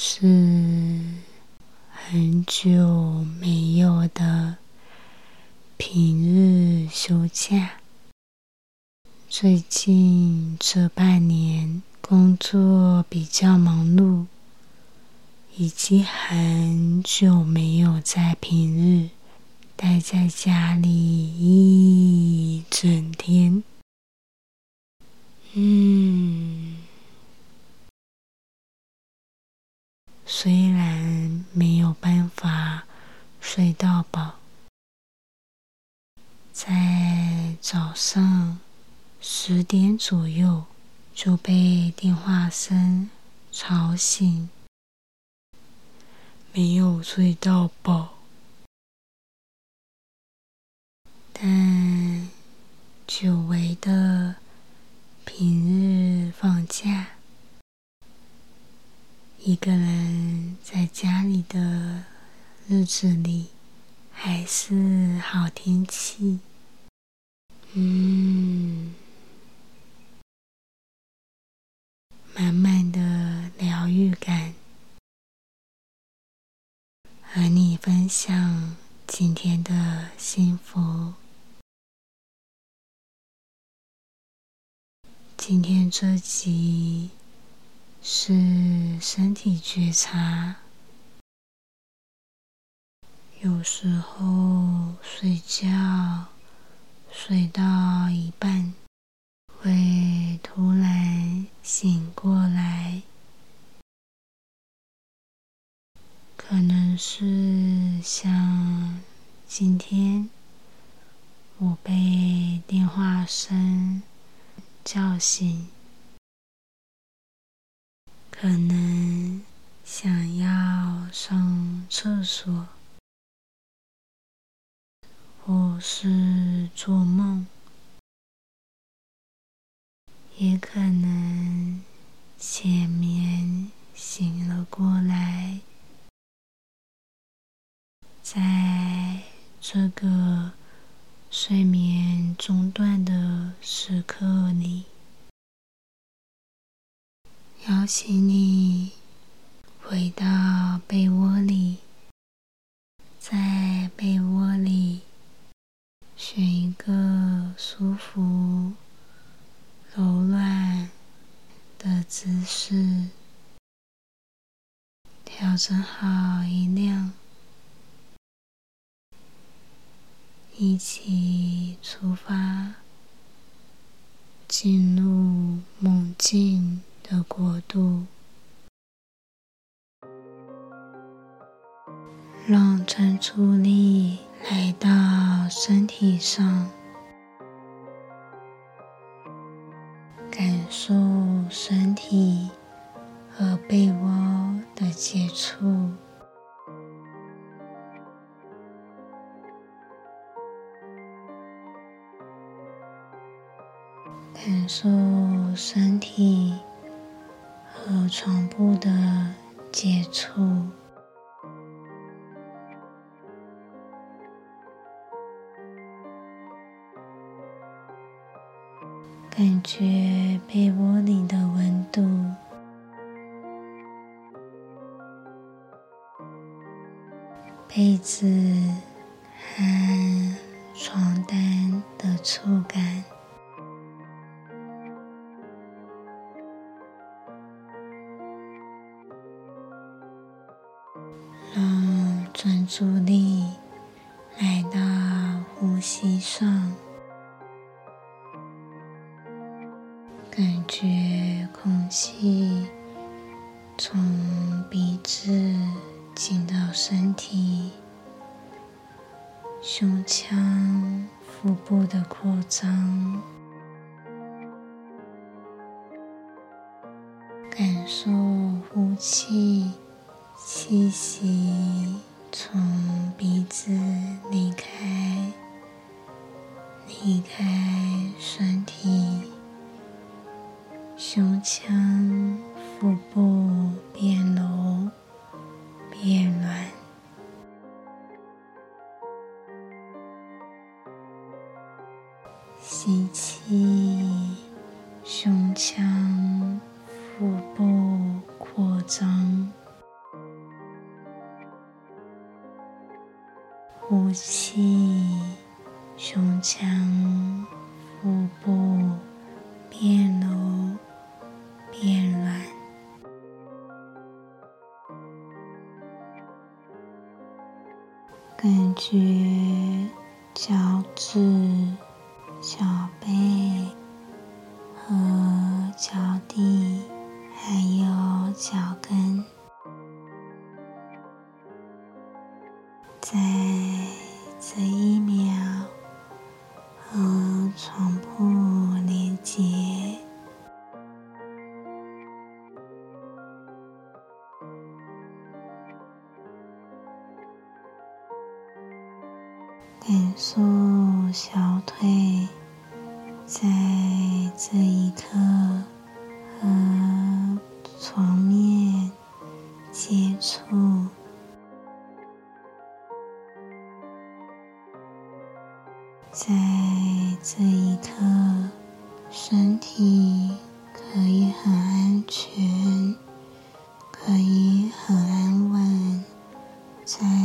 是很久没有的平日休假。最近这半年工作比较忙碌，已经很久没有在平日待在家里一整天。嗯。虽然没有办法睡到饱，在早上十点左右就被电话声吵醒，没有睡到饱，但久违的平日放假。一个人在家里的日子里，还是好天气。嗯，满满的疗愈感，和你分享今天的幸福。今天这集。是身体觉察，有时候睡觉睡到一半，会突然醒过来，可能是像今天我被电话声叫醒。可能想要上厕所，或是做梦，也可能前面醒了过来，在这个睡眠中断的时刻里。邀请你回到被窝里，在被窝里选一个舒服、柔软的姿势，调整好音量，一起出发，进入梦境。的国度，让专注力来到身体上，感受身体和被窝的接触，感受身体。和床铺的接触，感觉被窝里的温度，被子和床单的触感。专注力来到呼吸上，感觉空气从鼻子进到身体，胸腔、腹部的扩张。感受呼气、吸息。从鼻子离开离开身体胸腔腹部变柔变软。吸气。呼气胸腔腹部变柔变软感觉 Say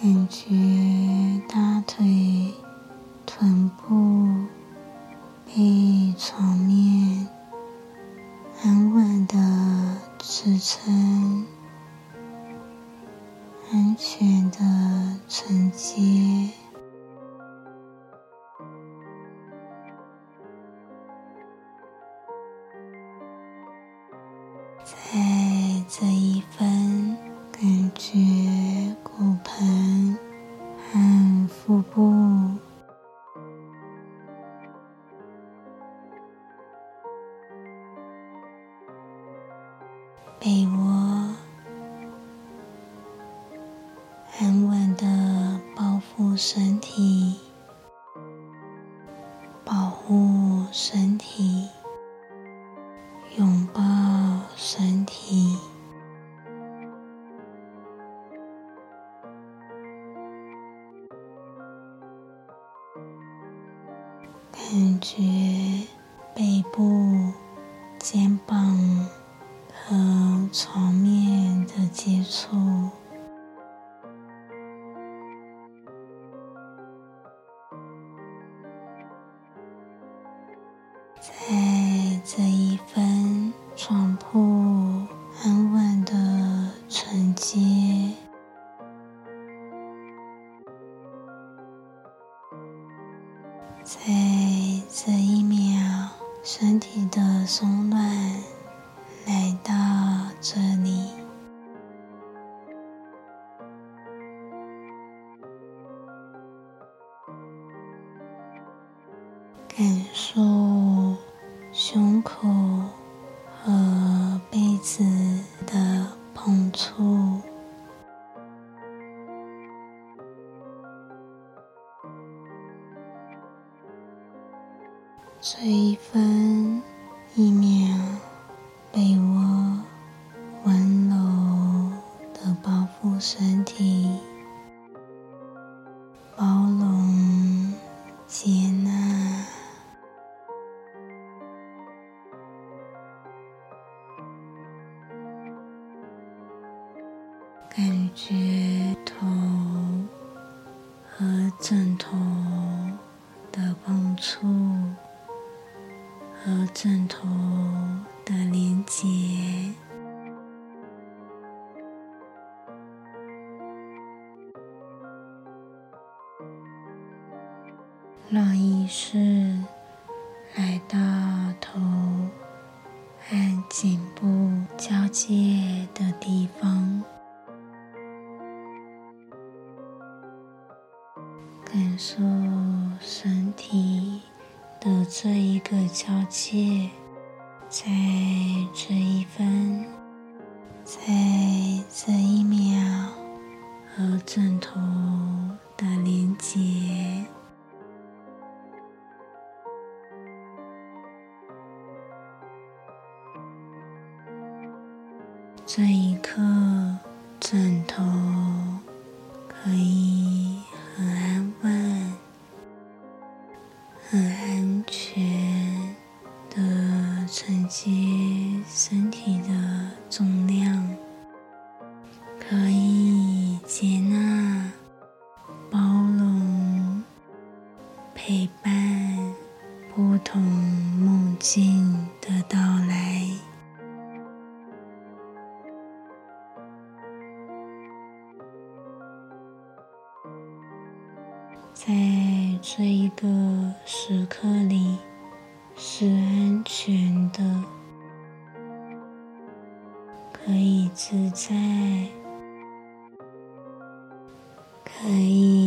感觉大腿、臀部被床面安稳的支撑，安全的承接。被窝安稳的保护身体。床面的接触。感受胸口。感觉头和枕头的碰触和枕头的连接。让意识感受身体。的这一个交界，在这一分，在这一秒，和枕头的连接，这一刻，枕头可以很安承接身体的重量，可以接纳、可以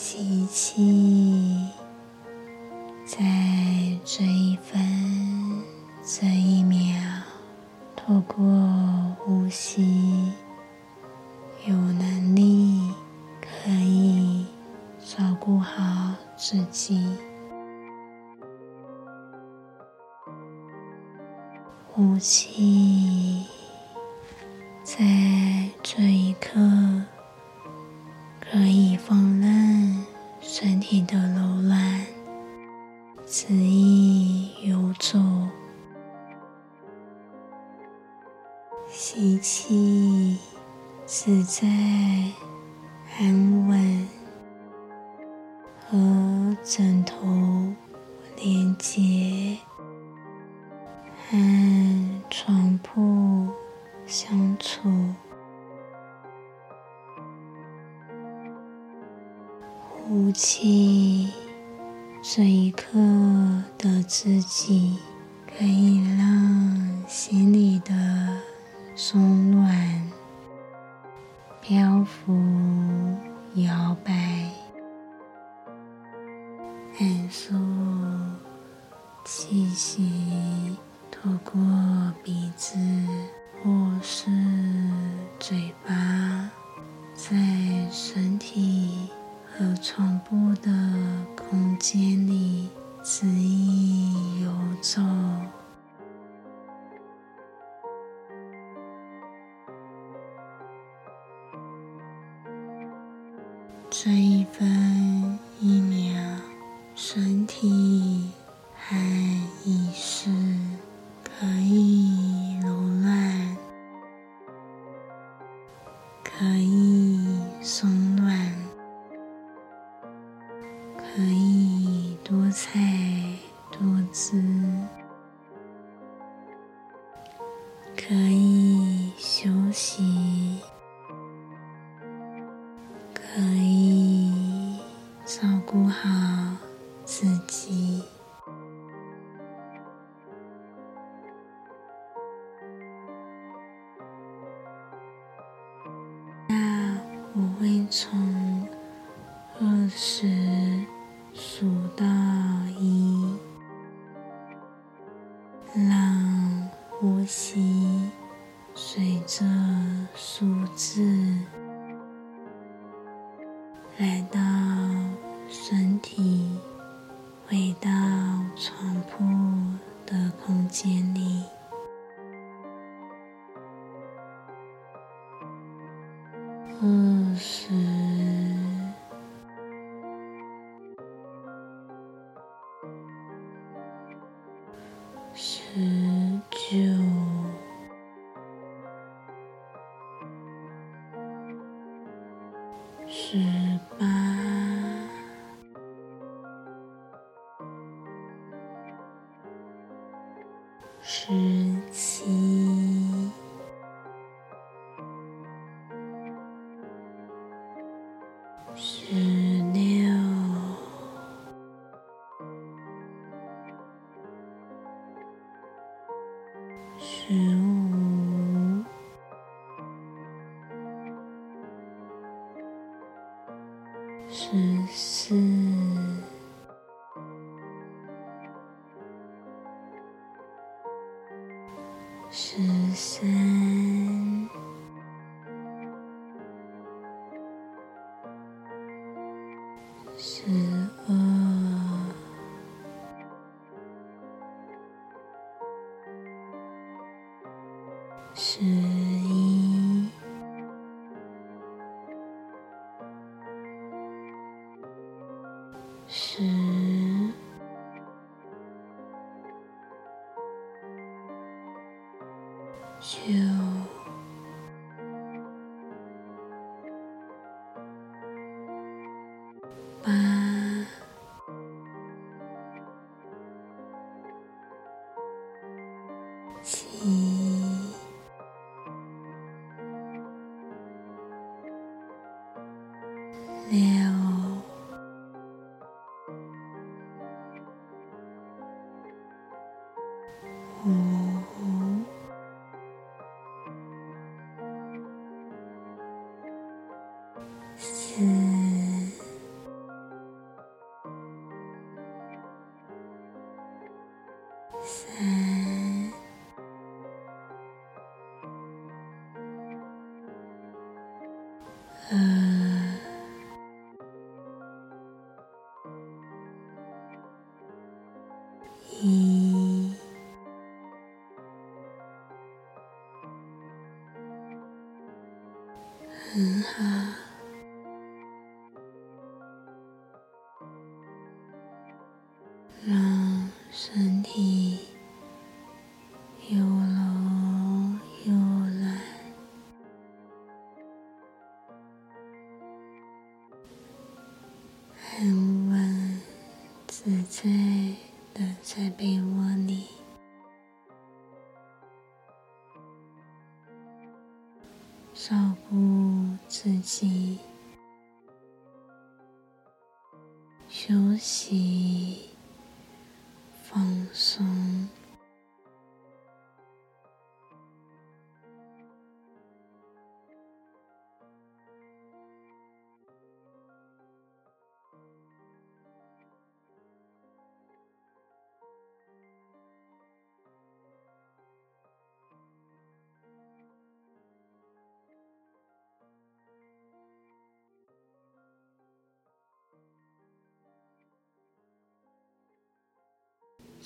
吸气，在这一分这一秒，透过呼吸。有能力可以照顾好自己，呼气，随意游走，吸气。自在、安稳，和枕头连接，和床铺相处。呼气，这一刻的自己，可以让心里的松软。漂浮、摇摆，感受气息身体和意识可以柔软，可以从二十数到一，嗯十四，十九身体。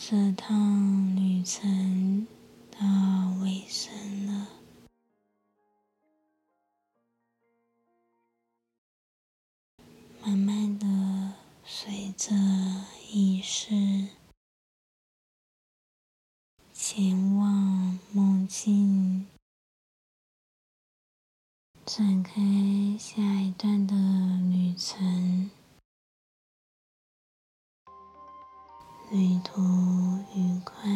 这趟旅程到尾声了，慢慢的随着意识前往梦境，展开下一段的旅程。旅途愉快，